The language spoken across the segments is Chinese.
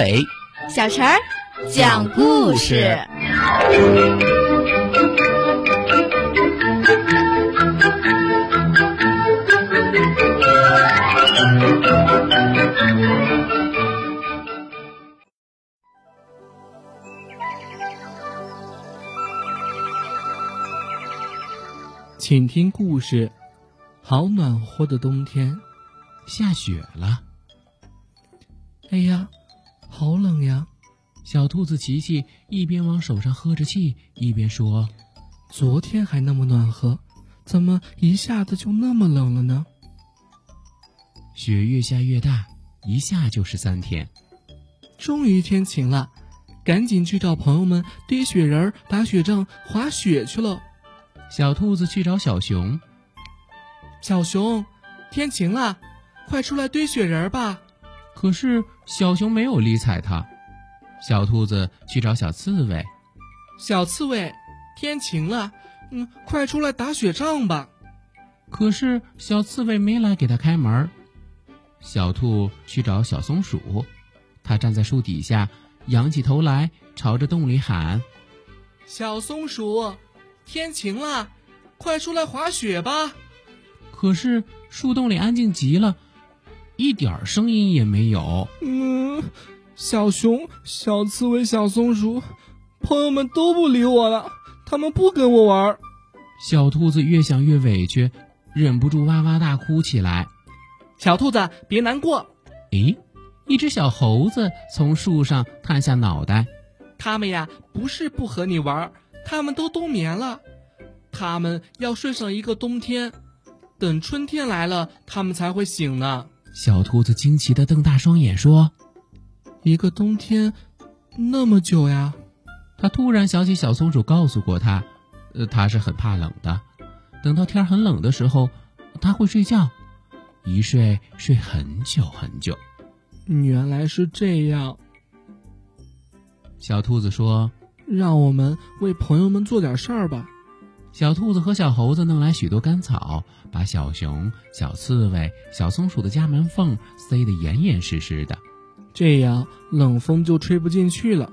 阿伟，小陈儿讲故事。请听故事。好暖和的冬天，下雪了。哎呀，好冷呀！小兔子琪琪一边往手上喝着气，一边说：“昨天还那么暖和，怎么一下子就那么冷了呢？”雪越下越大，一下就是三天。终于天晴了，赶紧去找朋友们堆雪人、打雪仗、滑雪去了。小兔子去找小熊。小熊，天晴了，快出来堆雪人吧！可是小熊没有理睬它。小兔子去找小刺猬。小刺猬，天晴了，嗯，快出来打雪仗吧！可是小刺猬没来给他开门。小兔去找小松鼠，它站在树底下，仰起头来，朝着洞里喊：“小松鼠，天晴了，快出来滑雪吧！”可是树洞里安静极了，一点声音也没有。嗯，小熊、小刺猬、小松鼠，朋友们都不理我了，他们不跟我玩。小兔子越想越委屈，忍不住哇哇大哭起来。小兔子，别难过。诶，一只小猴子从树上探下脑袋。他们呀，不是不和你玩，他们都冬眠了，他们要睡上一个冬天。等春天来了，他们才会醒呢。小兔子惊奇的瞪大双眼说：“一个冬天，那么久呀！”他突然想起小松鼠告诉过他，呃，他是很怕冷的。等到天很冷的时候，他会睡觉，一睡睡很久很久。原来是这样。小兔子说：“让我们为朋友们做点事儿吧。”小兔子和小猴子弄来许多干草，把小熊、小刺猬、小松鼠的家门缝塞得严严实实的，这样冷风就吹不进去了。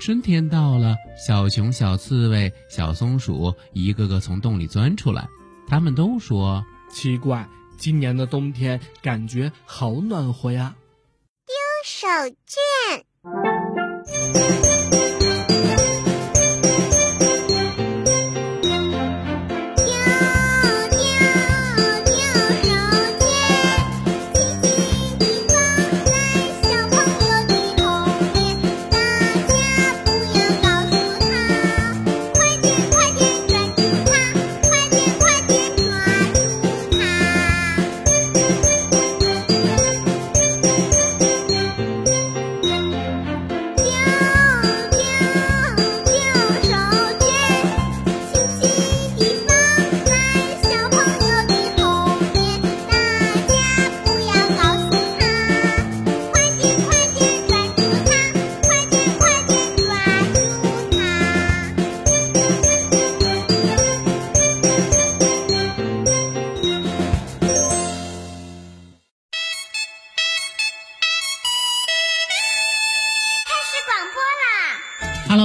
春天到了，小熊、小刺猬、小松鼠一个个从洞里钻出来，他们都说：“奇怪，今年的冬天感觉好暖和呀！”丢手绢。